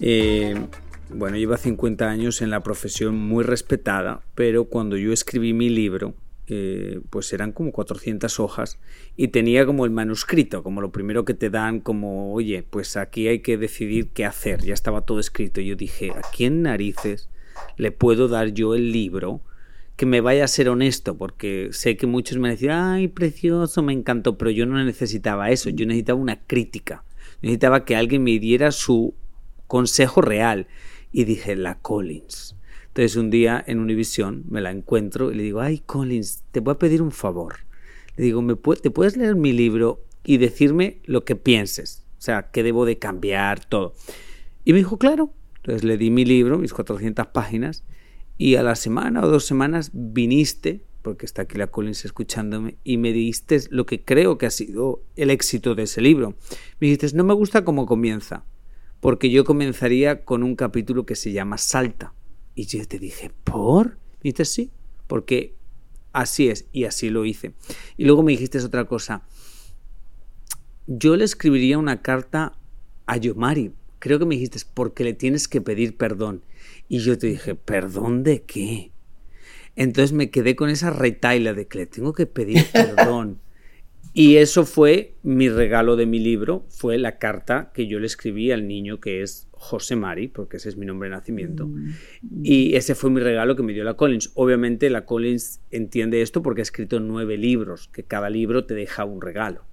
Eh, bueno, lleva 50 años en la profesión muy respetada, pero cuando yo escribí mi libro, eh, pues eran como 400 hojas y tenía como el manuscrito, como lo primero que te dan, como, oye, pues aquí hay que decidir qué hacer, ya estaba todo escrito. Yo dije, ¿a quién narices le puedo dar yo el libro? que me vaya a ser honesto, porque sé que muchos me decían, ay, precioso, me encantó, pero yo no necesitaba eso, yo necesitaba una crítica, necesitaba que alguien me diera su consejo real. Y dije, la Collins. Entonces un día en Univision me la encuentro y le digo, ay, Collins, te voy a pedir un favor. Le digo, ¿me ¿te puedes leer mi libro y decirme lo que pienses? O sea, qué debo de cambiar, todo. Y me dijo, claro. Entonces le di mi libro, mis 400 páginas, y a la semana o dos semanas viniste, porque está aquí la Collins escuchándome, y me diste lo que creo que ha sido el éxito de ese libro. Me dijiste, no me gusta cómo comienza, porque yo comenzaría con un capítulo que se llama Salta. Y yo te dije, ¿por? Me dijiste, sí, porque así es, y así lo hice. Y luego me dijiste otra cosa. Yo le escribiría una carta a Yomari. Creo que me dijiste, porque le tienes que pedir perdón. Y yo te dije, ¿perdón de qué? Entonces me quedé con esa retaila de que le tengo que pedir perdón. Y eso fue mi regalo de mi libro, fue la carta que yo le escribí al niño que es José Mari, porque ese es mi nombre de nacimiento. Mm. Y ese fue mi regalo que me dio la Collins. Obviamente la Collins entiende esto porque ha escrito nueve libros, que cada libro te deja un regalo.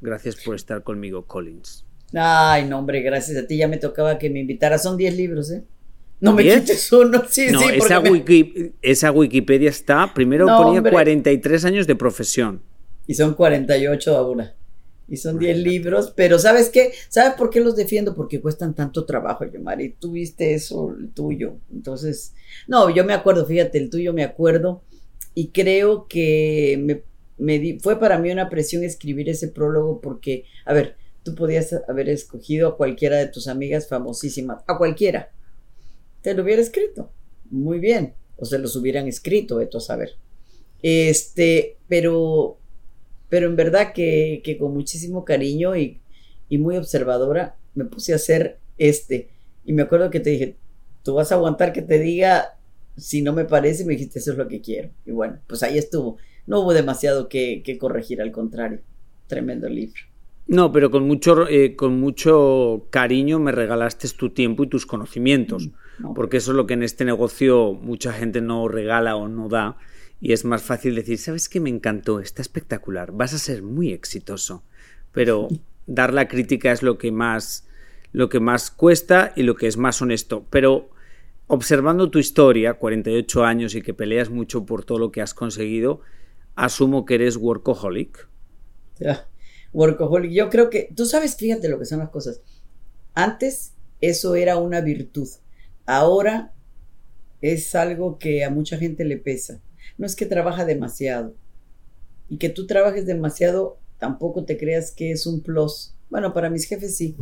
Gracias por estar conmigo, Collins. Ay, no, hombre, gracias a ti. Ya me tocaba que me invitara. Son diez libros, ¿eh? No me quites uno, sí, no, sí. Esa, esa, Wikipedia está, primero ponía 43 años de profesión. Y son 48 ahora. Y son 10 libros, pero ¿sabes qué? ¿Sabes por qué los defiendo? Porque cuestan tanto trabajo, Yomari. Tú viste eso, el tuyo. Entonces, no, yo me acuerdo, fíjate, el tuyo me acuerdo. Y creo que me, me fue para mí una presión escribir ese prólogo porque, a ver, tú podías haber escogido a cualquiera de tus amigas famosísimas, a cualquiera te lo hubiera escrito. Muy bien. O se los hubieran escrito, esto a saber. Este, pero, pero en verdad que, que con muchísimo cariño y, y, muy observadora me puse a hacer este. Y me acuerdo que te dije, tú vas a aguantar que te diga si no me parece, me dijiste, eso es lo que quiero. Y bueno, pues ahí estuvo. No hubo demasiado que, que corregir, al contrario. Tremendo libro. No, pero con mucho, eh, con mucho cariño me regalaste tu tiempo y tus conocimientos, porque eso es lo que en este negocio mucha gente no regala o no da, y es más fácil decir, ¿sabes qué me encantó? Está espectacular, vas a ser muy exitoso, pero dar la crítica es lo que más, lo que más cuesta y lo que es más honesto, pero observando tu historia, 48 años y que peleas mucho por todo lo que has conseguido, asumo que eres workaholic. Ya workaholic. Yo creo que, tú sabes, fíjate lo que son las cosas. Antes eso era una virtud. Ahora es algo que a mucha gente le pesa. No es que trabaja demasiado. Y que tú trabajes demasiado, tampoco te creas que es un plus. Bueno, para mis jefes sí,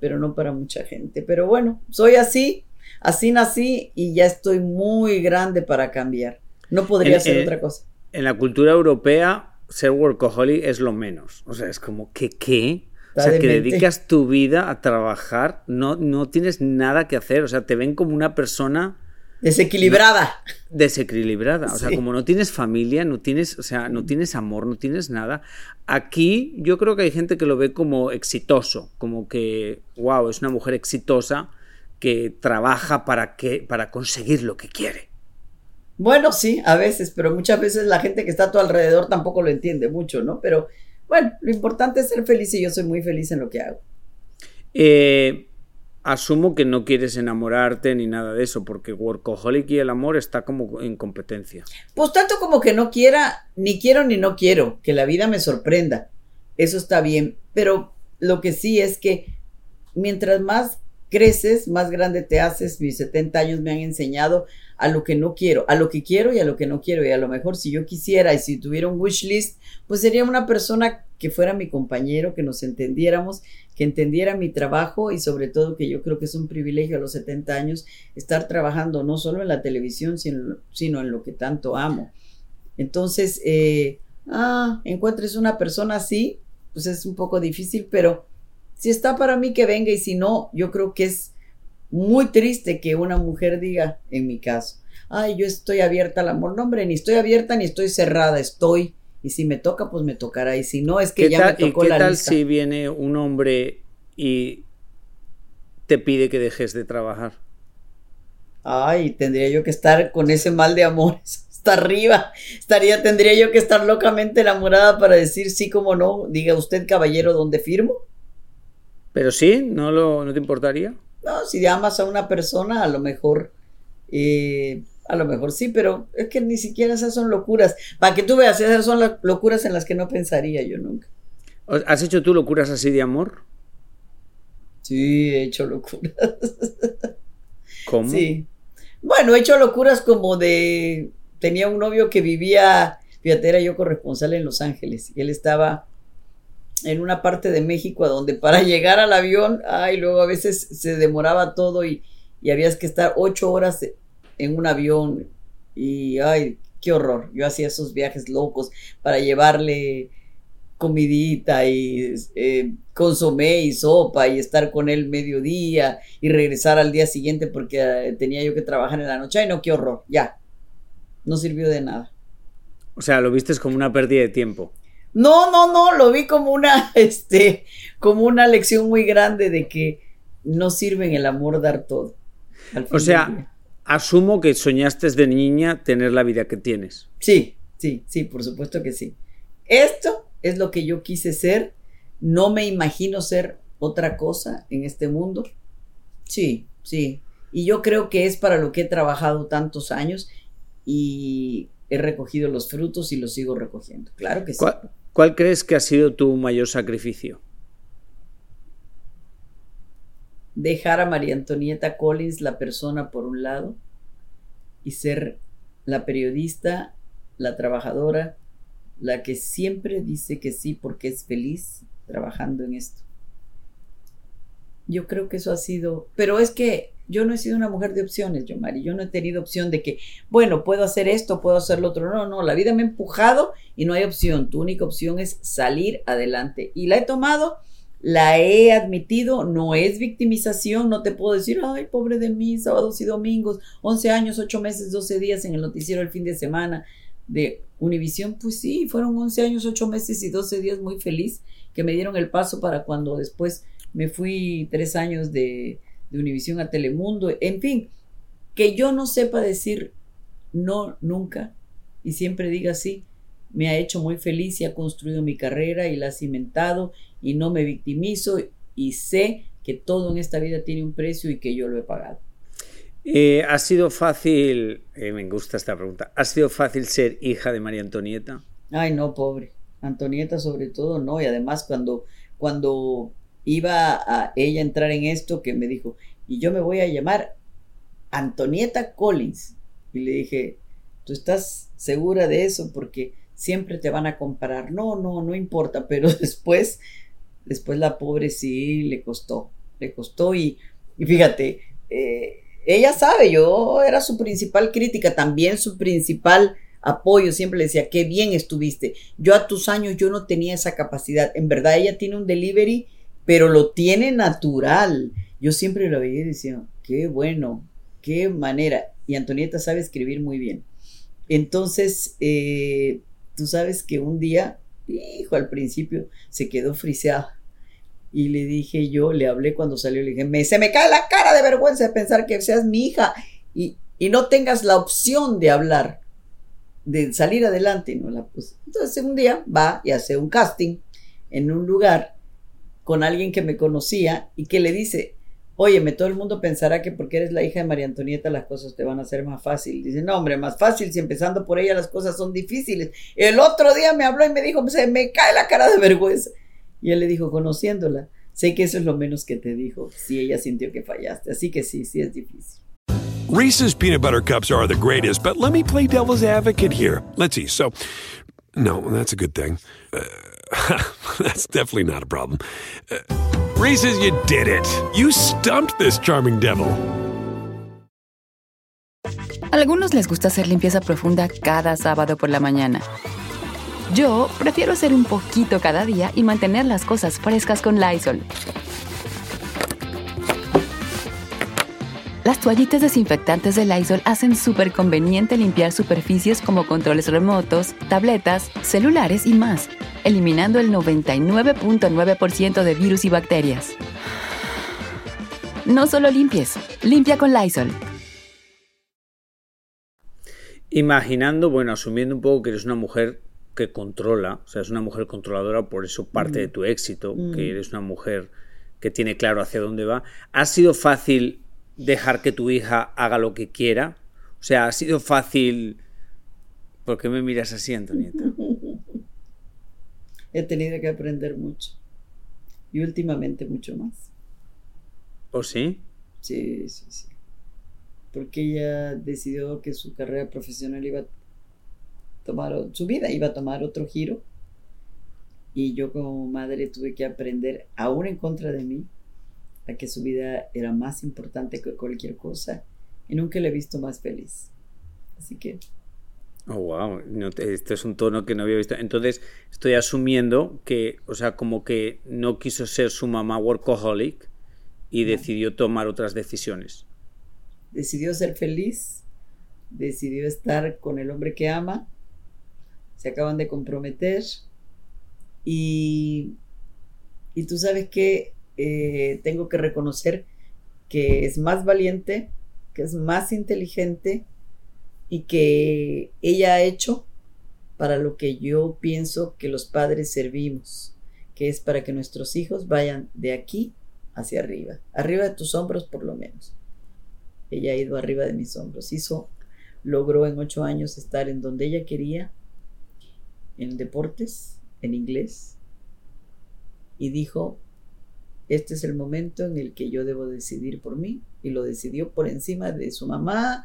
pero no para mucha gente. Pero bueno, soy así, así nací y ya estoy muy grande para cambiar. No podría ser otra cosa. En la cultura europea ser workaholic es lo menos. O sea, es como que qué. O sea, que dedicas tu vida a trabajar, no, no tienes nada que hacer. O sea, te ven como una persona. Desequilibrada. desequilibrada. O sea, como no tienes familia, no tienes, o sea, no tienes amor, no tienes nada. Aquí yo creo que hay gente que lo ve como exitoso, como que, wow, es una mujer exitosa que trabaja para, que, para conseguir lo que quiere. Bueno, sí, a veces, pero muchas veces la gente que está a tu alrededor tampoco lo entiende mucho, ¿no? Pero bueno, lo importante es ser feliz y yo soy muy feliz en lo que hago. Eh, asumo que no quieres enamorarte ni nada de eso, porque workaholic y el amor está como en competencia. Pues tanto como que no quiera, ni quiero ni no quiero, que la vida me sorprenda. Eso está bien, pero lo que sí es que mientras más creces, más grande te haces. Mis 70 años me han enseñado a lo que no quiero, a lo que quiero y a lo que no quiero. Y a lo mejor si yo quisiera y si tuviera un wish list, pues sería una persona que fuera mi compañero, que nos entendiéramos, que entendiera mi trabajo y sobre todo que yo creo que es un privilegio a los 70 años estar trabajando no solo en la televisión, sino, sino en lo que tanto amo. Entonces, eh, ah, encuentres una persona así, pues es un poco difícil, pero si está para mí que venga y si no, yo creo que es muy triste que una mujer diga, en mi caso, ay, yo estoy abierta al amor. No, hombre, ni estoy abierta ni estoy cerrada, estoy. Y si me toca, pues me tocará. Y si no, es que ya me tocó ¿y qué tal si viene un hombre y te pide que dejes de trabajar? Ay, tendría yo que estar con ese mal de amor hasta arriba. Estaría, tendría yo que estar locamente enamorada para decir sí como no. Diga usted, caballero, ¿dónde firmo? Pero sí, ¿no, lo, no te importaría? No, si amas a una persona, a lo mejor, eh, a lo mejor sí, pero es que ni siquiera esas son locuras. Para que tú veas, esas son las locuras en las que no pensaría yo nunca. ¿Has hecho tú locuras así de amor? Sí, he hecho locuras. ¿Cómo? Sí. Bueno, he hecho locuras como de... Tenía un novio que vivía, fíjate, era yo corresponsal en Los Ángeles y él estaba en una parte de México donde para llegar al avión, ay, luego a veces se demoraba todo y, y habías que estar ocho horas en un avión y, ay, qué horror. Yo hacía esos viajes locos para llevarle comidita y eh, consomé y sopa y estar con él mediodía y regresar al día siguiente porque eh, tenía yo que trabajar en la noche. Ay, no, qué horror, ya. No sirvió de nada. O sea, lo viste como una pérdida de tiempo. No, no, no, lo vi como una, este, como una lección muy grande de que no sirve en el amor dar todo. O sea, asumo que soñaste de niña tener la vida que tienes. Sí, sí, sí, por supuesto que sí. Esto es lo que yo quise ser. No me imagino ser otra cosa en este mundo. Sí, sí. Y yo creo que es para lo que he trabajado tantos años y he recogido los frutos y los sigo recogiendo. Claro que sí. ¿Cuál crees que ha sido tu mayor sacrificio? Dejar a María Antonieta Collins, la persona por un lado, y ser la periodista, la trabajadora, la que siempre dice que sí porque es feliz trabajando en esto. Yo creo que eso ha sido, pero es que yo no he sido una mujer de opciones, yo Mari, yo no he tenido opción de que, bueno, puedo hacer esto, puedo hacer lo otro. No, no, la vida me ha empujado y no hay opción. Tu única opción es salir adelante. Y la he tomado, la he admitido, no es victimización, no te puedo decir, ay, pobre de mí, sábados y domingos, 11 años, 8 meses, 12 días en el noticiero el fin de semana de Univisión. Pues sí, fueron 11 años, 8 meses y 12 días muy feliz que me dieron el paso para cuando después me fui tres años de de Univisión a Telemundo, en fin, que yo no sepa decir no nunca y siempre diga sí, me ha hecho muy feliz y ha construido mi carrera y la ha cimentado y no me victimizo y sé que todo en esta vida tiene un precio y que yo lo he pagado. Eh, ¿Ha sido fácil, eh, me gusta esta pregunta, ¿ha sido fácil ser hija de María Antonieta? Ay, no, pobre. Antonieta sobre todo, no. Y además cuando, cuando iba a ella entrar en esto que me dijo, y yo me voy a llamar Antonieta Collins. Y le dije, ¿tú estás segura de eso? Porque siempre te van a comparar. No, no, no importa, pero después, después la pobre sí le costó, le costó y, fíjate, eh, ella sabe, yo era su principal crítica, también su principal apoyo, siempre le decía, qué bien estuviste. Yo a tus años yo no tenía esa capacidad. En verdad ella tiene un delivery pero lo tiene natural. Yo siempre lo veía y decía, qué bueno, qué manera. Y Antonieta sabe escribir muy bien. Entonces, eh, tú sabes que un día, hijo, al principio se quedó friseada. Y le dije yo, le hablé cuando salió, le dije, me, se me cae la cara de vergüenza de pensar que seas mi hija y, y no tengas la opción de hablar, de salir adelante. No la puse. Entonces un día va y hace un casting en un lugar con alguien que me conocía y que le dice, óyeme, todo el mundo pensará que porque eres la hija de María Antonieta las cosas te van a ser más fácil. Dice, no, hombre, más fácil si empezando por ella las cosas son difíciles. El otro día me habló y me dijo, se me cae la cara de vergüenza. Y él le dijo, conociéndola, sé que eso es lo menos que te dijo, si ella sintió que fallaste. Así que sí, sí es difícil. Reese's peanut butter cups are the greatest, but let me play devil's advocate here. Let's see. So, no, that's a good thing. Uh, that's definitely not a problem. Uh, Reese's, you did it. You stumped this charming devil. Algunos les gusta hacer limpieza profunda cada sábado por la mañana. Yo prefiero hacer un poquito cada día y mantener las cosas frescas con Lysol. Las toallitas desinfectantes de Lysol hacen súper conveniente limpiar superficies como controles remotos, tabletas, celulares y más, eliminando el 99.9% de virus y bacterias. No solo limpies, limpia con Lysol. Imaginando, bueno, asumiendo un poco que eres una mujer que controla, o sea, es una mujer controladora, por eso parte de tu éxito, que eres una mujer que tiene claro hacia dónde va. ¿Ha sido fácil dejar que tu hija haga lo que quiera? O sea, ¿ha sido fácil... ¿Por qué me miras así, Antonieta? He tenido que aprender mucho. Y últimamente mucho más. ¿O sí? Sí, sí, sí. Porque ella decidió que su carrera profesional iba a tomar, su vida iba a tomar otro giro. Y yo como madre tuve que aprender, aún en contra de mí, a que su vida era más importante que cualquier cosa. Y nunca la he visto más feliz. Así que... Oh, wow. No, este es un tono que no había visto. Entonces, estoy asumiendo que, o sea, como que no quiso ser su mamá workaholic y decidió tomar otras decisiones. Decidió ser feliz, decidió estar con el hombre que ama, se acaban de comprometer y, y tú sabes que eh, tengo que reconocer que es más valiente, que es más inteligente y que ella ha hecho para lo que yo pienso que los padres servimos, que es para que nuestros hijos vayan de aquí hacia arriba, arriba de tus hombros por lo menos. Ella ha ido arriba de mis hombros, hizo, logró en ocho años estar en donde ella quería, en deportes, en inglés, y dijo, este es el momento en el que yo debo decidir por mí, y lo decidió por encima de su mamá,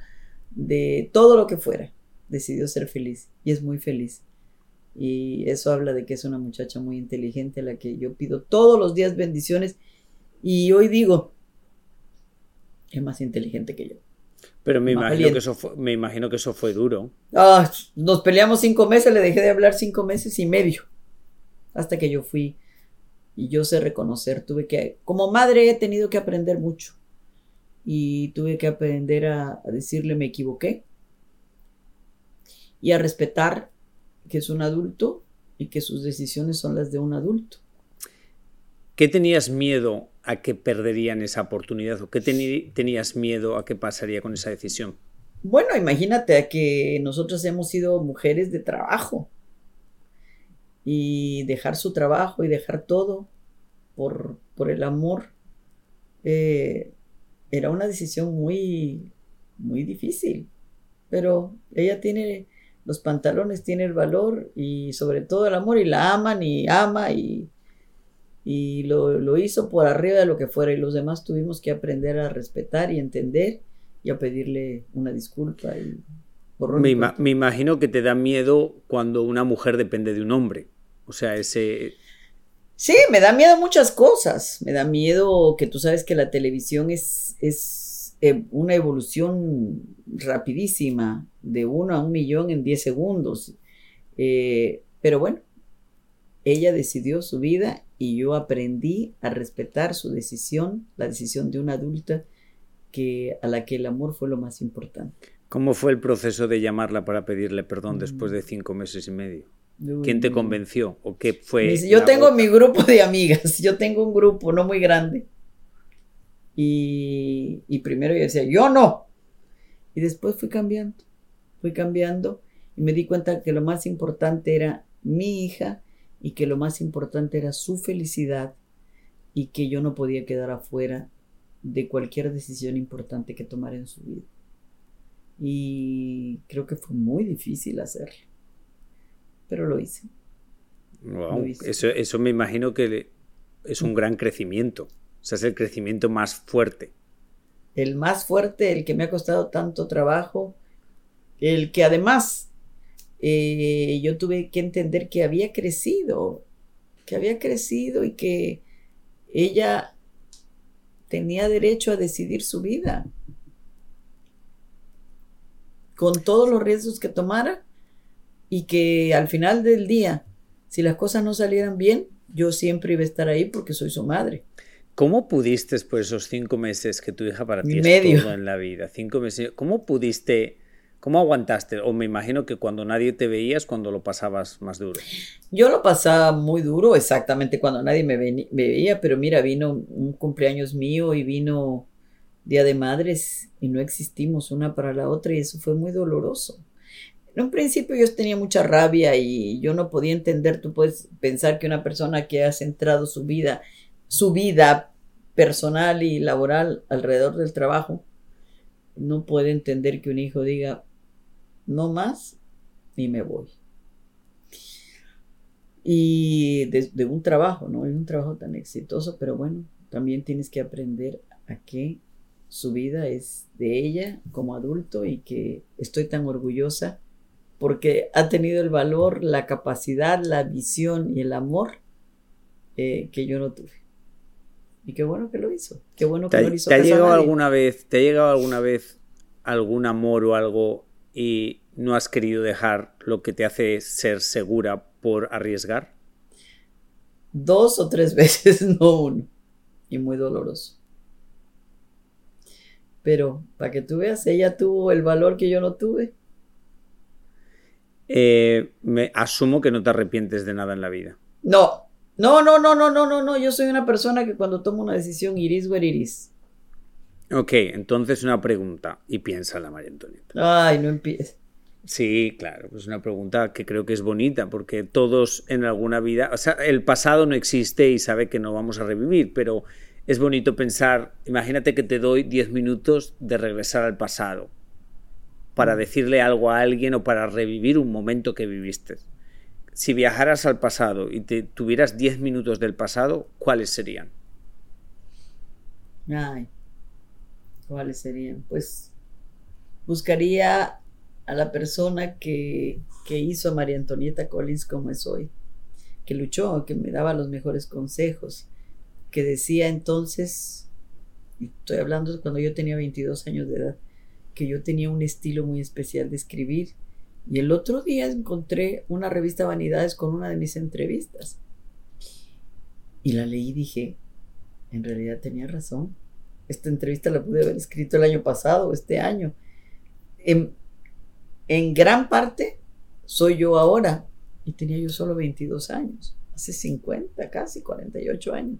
de todo lo que fuera. Decidió ser feliz y es muy feliz. Y eso habla de que es una muchacha muy inteligente a la que yo pido todos los días bendiciones. Y hoy digo, es más inteligente que yo. Pero me imagino, que eso fue, me imagino que eso fue duro. Ah, nos peleamos cinco meses, le dejé de hablar cinco meses y medio. Hasta que yo fui. Y yo sé reconocer, tuve que, como madre he tenido que aprender mucho y tuve que aprender a, decirle me equivoqué y a respetar que es un adulto y que sus decisiones son las de un adulto. ¿Qué tenías miedo a que perderían esa oportunidad o qué tenías miedo a que pasaría con esa decisión? Bueno, imagínate a que nosotros hemos sido mujeres de trabajo y dejar su trabajo y dejar todo por, por el amor eh, era una decisión muy, muy difícil, pero ella tiene los pantalones, tiene el valor y sobre todo el amor y la aman y ama y, y lo, hizo por arriba de lo que fuera y los demás tuvimos que aprender a respetar y entender y a pedirle una disculpa. Y me, me imagino que te da miedo cuando una mujer depende de un hombre. O sea, ese, Sí, me da miedo muchas cosas. Me da miedo que tú sabes que la televisión es, es eh, una evolución rapidísima, de uno a un millón en diez segundos. Eh, pero bueno, ella decidió su vida y yo aprendí a respetar su decisión, la decisión de una adulta que, a la que el amor fue lo más importante. ¿Cómo fue el proceso de llamarla para pedirle perdón después de cinco meses y medio? ¿Quién te convenció? ¿O qué fue? Yo tengo mi grupo de amigas, yo tengo un grupo no muy grande. Y, y primero yo decía, yo no. Y después fui cambiando, fui cambiando y me di cuenta que lo más importante era mi hija y que lo más importante era su felicidad y que yo no podía quedar afuera de cualquier decisión importante que tomara en su vida. Y creo que fue muy difícil hacerlo, pero lo hice. Eso, eso me imagino que es un gran crecimiento, o sea, es el crecimiento más fuerte. El más fuerte, el que me ha costado tanto trabajo, el que además eh, yo tuve que entender que había crecido, que había crecido y que ella tenía derecho a decidir su vida. Con todos los riesgos que tomara y que al final del día, si las cosas no salieran bien, yo siempre iba a estar ahí porque soy su madre. ¿Cómo pudiste, por esos cinco meses que tu hija para ti es todo en la vida, cinco meses, cómo pudiste ¿Cómo aguantaste? O me imagino que cuando nadie te veía es cuando lo pasabas más duro. Yo lo pasaba muy duro, exactamente cuando nadie me, veía, pero mira, vino un cumpleaños mío y vino Día de Madres y no existimos una para la otra y eso fue muy doloroso. En un principio yo tenía mucha rabia y yo no podía entender, tú puedes pensar que una persona que ha centrado su vida, su vida personal y laboral alrededor del trabajo, no puede entender que un hijo diga, no más y me voy. Y de, un trabajo, ¿no? Es un trabajo tan exitoso, pero bueno, también tienes que aprender a que su vida es de ella como adulto y que estoy tan orgullosa porque ha tenido el valor, la capacidad, la visión y el amor eh, que yo no tuve. Y qué bueno que lo hizo. Qué bueno que lo hizo. ¿Te ha llegado alguna vez, te ha llegado alguna vez algún amor o algo y no has querido dejar lo que te hace ser segura por arriesgar? Dos o tres veces, no uno. Y muy doloroso. Pero, para que tú veas, ella tuvo el valor que yo no tuve. Eh, me asumo que no te arrepientes de nada en la vida. No, no, no, no, no, no, no, no. Yo soy una persona que cuando tomo una decisión, iris where iris. Ok, entonces una pregunta y piensa la María Antonieta. Ay, no empieces. Sí, claro, es una pregunta que creo que es bonita porque todos en alguna vida, o sea, el pasado no existe y sabe que no vamos a revivir, pero es bonito pensar, imagínate que te doy 10 minutos de regresar al pasado para decirle algo a alguien o para revivir un momento que viviste. Si viajaras al pasado y te tuvieras 10 minutos del pasado, ¿cuáles serían? Ay, ¿Cuáles serían? Pues buscaría a la persona que, hizo a María Antonieta Collins como es hoy, que luchó, que me daba los mejores consejos, que decía entonces, estoy hablando cuando yo tenía 22 años de edad, que yo tenía un estilo muy especial de escribir. Y el otro día encontré una revista Vanidades con una de mis entrevistas. Y la leí y dije, en realidad tenía razón esta entrevista la pude haber escrito el año pasado, este año. En, gran parte soy yo ahora y tenía yo solo 22 años, hace 50, casi 48 años.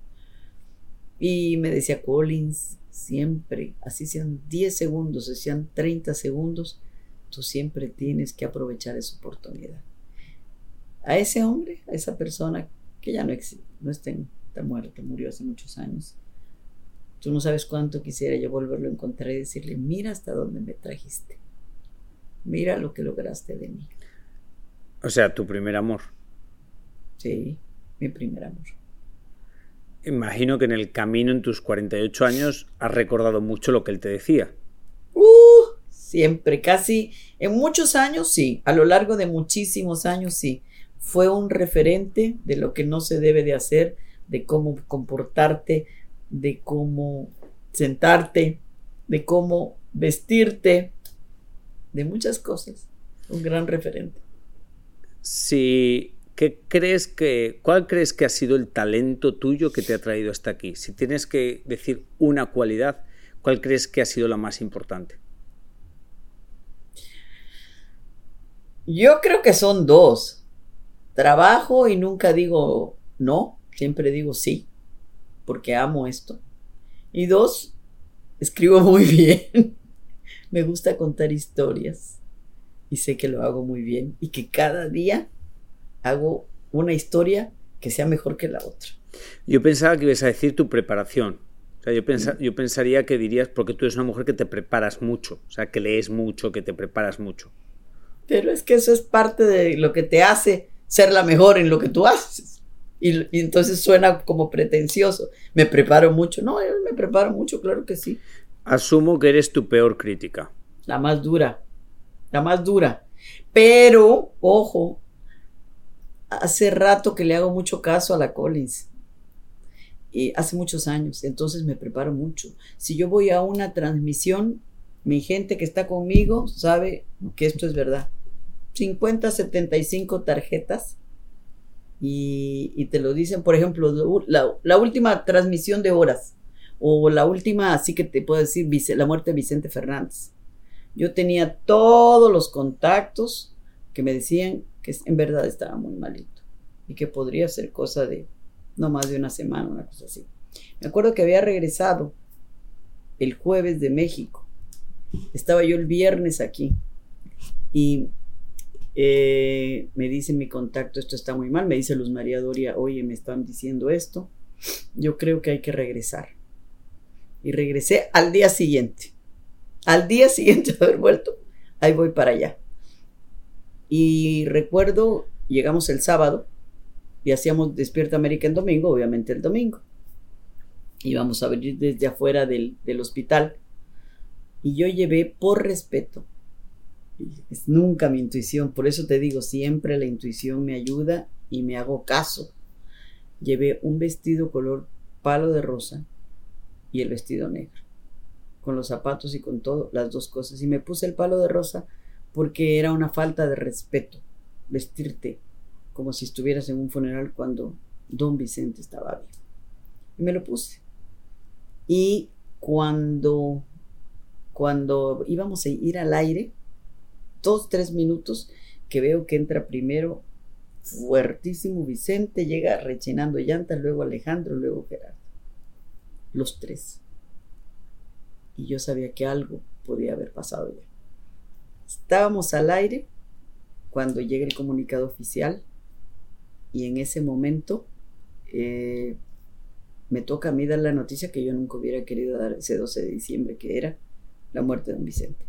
Y me decía Collins, siempre, así sean 10 segundos, así sean 30 segundos, tú siempre tienes que aprovechar esa oportunidad. A ese hombre, a esa persona que ya no existe, no está, está muerto, murió hace muchos años, Tú no sabes cuánto quisiera yo volverlo a encontrar y decirle, mira hasta dónde me trajiste. Mira lo que lograste de mí. O sea, tu primer amor. Sí, mi primer amor. Imagino que en el camino en tus 48 años has recordado mucho lo que él te decía. Uh, siempre, casi, en muchos años sí, a lo largo de muchísimos años sí. Fue un referente de lo que no se debe de hacer, de cómo comportarte, de cómo sentarte, de cómo vestirte, de muchas cosas. Un gran referente. Si, ¿qué crees que, ¿Cuál crees que ha sido el talento tuyo que te ha traído hasta aquí? Si tienes que decir una cualidad, ¿cuál crees que ha sido la más importante? Yo creo que son dos. trabajo y nunca digo no, siempre digo sí, porque amo esto. Y dos, escribo muy bien. Me gusta contar historias y sé que lo hago muy bien y que cada día hago una historia que sea mejor que la otra. Yo pensaba que ibas a decir tu preparación. O sea, yo, yo pensaría que dirías, porque tú eres una mujer que te preparas mucho, o sea, que lees mucho, que te preparas mucho. Pero es que eso es parte de lo que te hace ser la mejor en lo que tú haces. Y, y entonces suena como pretencioso. Me preparo mucho. No, yo me preparo mucho, claro que sí. Asumo que eres tu peor crítica. La más dura. La más dura. Pero, ojo, hace rato que le hago mucho caso a la Collins. Y hace muchos años, entonces me preparo mucho. Si yo voy a una transmisión, mi gente que está conmigo sabe que esto es verdad. 50, 75 tarjetas y, te lo dicen, por ejemplo, la, la, última transmisión de horas o la última, así que te puedo decir, la muerte de Vicente Fernández. Yo tenía todos los contactos que me decían que en verdad estaba muy malito y que podría ser cosa de no más de una semana, una cosa así. Me acuerdo que había regresado el jueves de México. Estaba yo el viernes aquí y eh, me dice mi contacto, esto está muy mal. Me dice Luz María Doria, oye, me están diciendo esto. Yo creo que hay que regresar. Y regresé al día siguiente. Al día siguiente de haber vuelto, ahí voy para allá. Y recuerdo, llegamos el sábado y hacíamos Despierta América en domingo, obviamente el domingo. Íbamos a venir desde afuera del, del hospital. Y yo llevé por respeto es nunca mi intuición, por eso te digo, siempre la intuición me ayuda y me hago caso. Llevé un vestido color palo de rosa y el vestido negro, con los zapatos y con todo, las dos cosas. Y me puse el palo de rosa porque era una falta de respeto vestirte como si estuvieras en un funeral cuando don Vicente estaba vivo. Y me lo puse. Y cuando, cuando íbamos a ir al aire, dos, tres minutos que veo que entra primero fuertísimo Vicente, llega rechinando llantas, luego Alejandro, luego Gerardo. Los tres. Y yo sabía que algo podía haber pasado ya. Estábamos al aire cuando llega el comunicado oficial y en ese momento eh, me toca a mí dar la noticia que yo nunca hubiera querido dar ese 12 de diciembre, que era la muerte de don Vicente.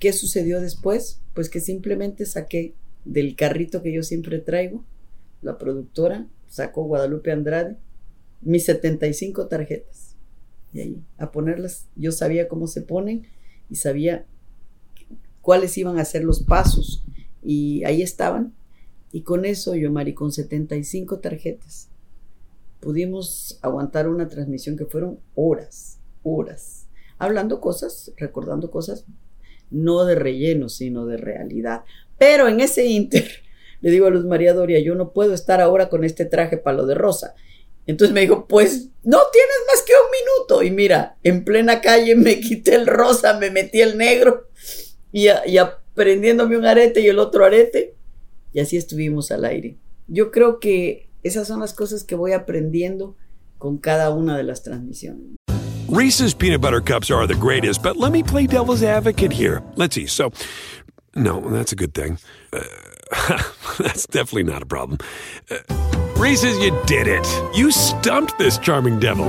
¿Qué sucedió después? Pues que simplemente saqué del carrito que yo siempre traigo, la productora sacó Guadalupe Andrade mis 75 tarjetas. Y ahí, a ponerlas, yo sabía cómo se ponen y sabía cuáles iban a ser los pasos. Y ahí estaban. Y con eso, yo, Mari, con 75 tarjetas, pudimos aguantar una transmisión que fueron horas, horas, hablando cosas, recordando cosas no de relleno, sino de realidad. Pero en ese inter, le digo a Luz María Doria, yo no puedo estar ahora con este traje palo de rosa. Entonces me dijo, pues no tienes más que un minuto. Y mira, en plena calle me quité el rosa, me metí el negro y, aprendiéndome un arete y el otro arete. Y así estuvimos al aire. Yo creo que esas son las cosas que voy aprendiendo con cada una de las transmisiones. Reese's peanut butter cups are the greatest, but let me play devil's advocate here. Let's see. So, no, that's a good thing. Uh, that's definitely not a problem. Uh, Reese's, you did it. You stumped this charming devil.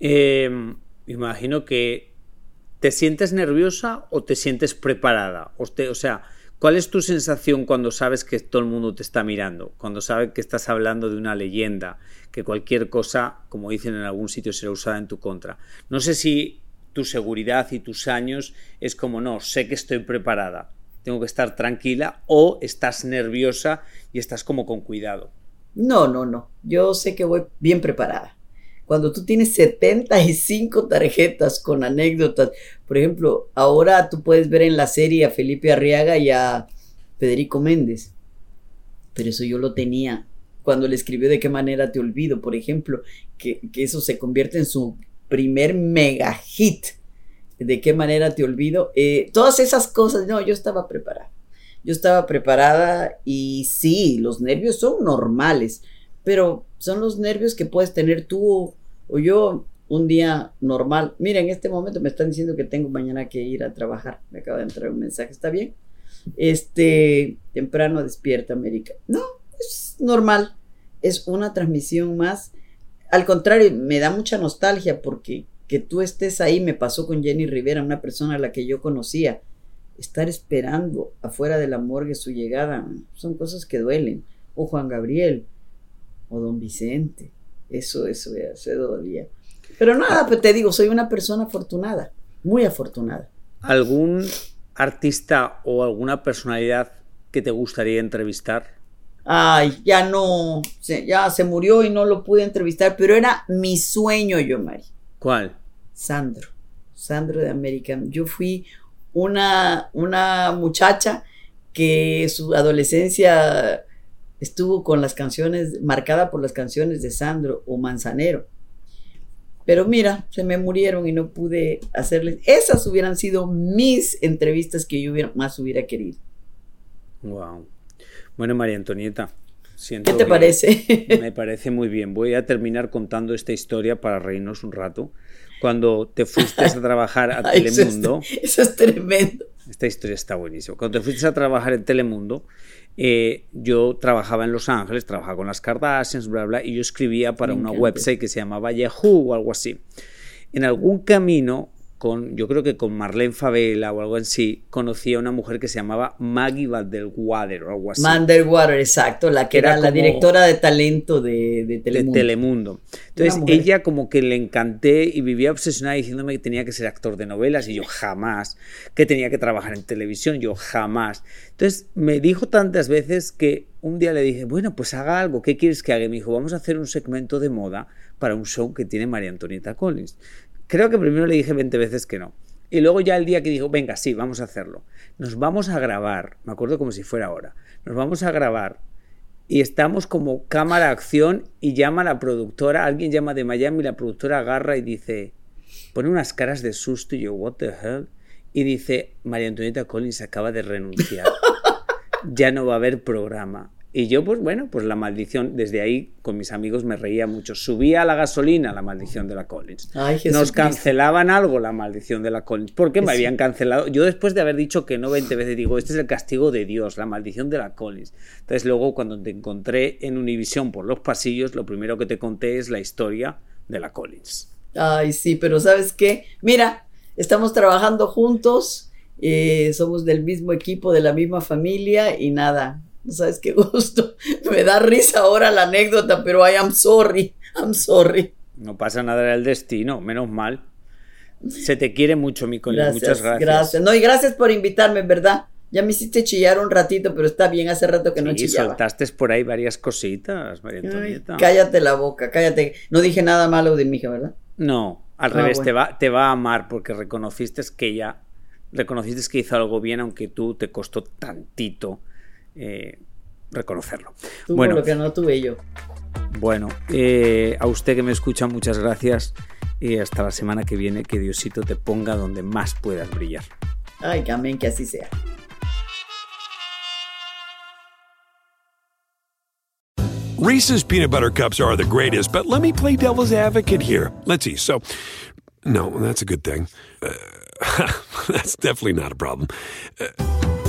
Eh, imagino que te sientes nerviosa o te sientes preparada. O, o sea, ¿Cuál es tu sensación cuando sabes que todo el mundo te está mirando? Cuando sabes que estás hablando de una leyenda, que cualquier cosa, como dicen en algún sitio, será usada en tu contra. No sé si tu seguridad y tus años es como, no, sé que estoy preparada. tengo que estar tranquila o estás nerviosa y estás como con cuidado. No, no, no. Yo sé que voy bien preparada. Cuando tú tienes 75 tarjetas con anécdotas, por ejemplo, ahora tú puedes ver en la serie a Felipe Arriaga y a Federico Méndez. Pero eso yo lo tenía cuando le escribió De qué manera te olvido, por ejemplo, que, que eso se convierte en su primer mega hit. De qué manera te olvido. Eh, todas esas cosas, no, yo estaba preparada. Yo estaba preparada y sí, los nervios son normales, pero son los nervios que puedes tener tú o, yo un día normal. Mira, en este momento me están diciendo que tengo mañana que ir a trabajar. Me acaba de entrar un mensaje, ¿está bien? Este, temprano despierta América. No, es normal. Es una transmisión más. Al contrario, me da mucha nostalgia porque que tú estés ahí me pasó con Jenny Rivera, una persona a la que yo conocía estar esperando afuera de la morgue su llegada, son cosas que duelen. O Juan Gabriel, o don Vicente, eso, eso ya se dolía. Pero nada, pues te digo, soy una persona afortunada, muy afortunada. ¿Algún artista o alguna personalidad que te gustaría entrevistar? Ay, ya no, ya se murió y no lo pude entrevistar, pero era mi sueño, yo, Mari. ¿Cuál? Sandro, Sandro de American. Yo fui una, una muchacha que su adolescencia estuvo con las canciones, marcada por las canciones de Sandro o Manzanero. Pero mira, se me murieron y no pude hacerles. Esas hubieran sido mis entrevistas que yo más hubiera querido. Wow. Bueno, María Antonieta. ¿Qué te parece? Me parece muy bien. Voy a terminar contando esta historia para reírnos un rato cuando te fuiste a trabajar a Telemundo. Eso es, tremendo. Esta historia está buenísima. Cuando te fuiste a trabajar en Telemundo, eh, yo trabajaba en Los Ángeles, trabajaba con las Kardashians, bla, bla, y yo escribía para una website que se llamaba Yahoo o algo así. En algún camino con, yo creo que con Marlene Favela o algo así, conocí a una mujer que se llamaba Maggie Vanderwater o algo así. Vanderwater, exacto, la que era, la directora de talento de, Telemundo. De Telemundo. Entonces ella como que le encanté y vivía obsesionada diciéndome que tenía que ser actor de novelas y yo jamás, que tenía que trabajar en televisión, yo jamás. Entonces me dijo tantas veces que un día le dije, bueno, pues haga algo, ¿qué quieres que haga? Y me dijo, vamos a hacer un segmento de moda para un show que tiene María Antonieta Collins. Creo que primero le dije 20 veces que no. Y luego ya el día que dijo, venga, sí, vamos a hacerlo. Nos vamos a grabar, me acuerdo como si fuera ahora, nos vamos a grabar y estamos como cámara acción y llama a la productora, alguien llama de Miami, la productora agarra y dice, pone unas caras de susto y yo, what the hell? Y dice, María Antonieta Collins acaba de renunciar. ya no va a haber programa. Y yo, pues bueno, pues la maldición, desde ahí con mis amigos me reía mucho. Subía la gasolina la maldición de la Collins. Nos cancelaban algo la maldición de la Collins. ¿Por qué me habían cancelado? Yo después de haber dicho que no 20 veces digo, este es el castigo de Dios, la maldición de la Collins. Entonces luego cuando te encontré en Univisión por los pasillos, lo primero que te conté es la historia de la Collins. Ay, sí, pero ¿sabes qué? Mira, estamos trabajando juntos, eh, somos del mismo equipo, de la misma familia y nada, no sabes qué gusto. Me da risa ahora la anécdota, pero I am sorry. I'm sorry. No pasa nada del destino, menos mal. Se te quiere mucho, mi Muchas gracias. Gracias. No, y gracias por invitarme, ¿verdad? Ya me hiciste chillar un ratito, pero está bien, hace rato que no sí, chillaba. soltaste por ahí varias cositas, María Antonieta. cállate la boca, cállate. No dije nada malo de mi hija, ¿verdad? No, al ah, revés, te, va, te va a amar porque reconociste que ella, reconociste que hizo algo bien, aunque tú te costó tantito eh, reconocerlo. bueno, lo que no tuve yo. Bueno, eh, a usted que me escucha, muchas gracias. Y hasta la semana que viene, que Diosito te ponga donde más puedas brillar. Ay, que amén, que así sea. Reese's peanut butter cups are the greatest, but let me play devil's advocate here. Let's see. So, no, that's a good thing. Uh, that's definitely not a problem. Uh,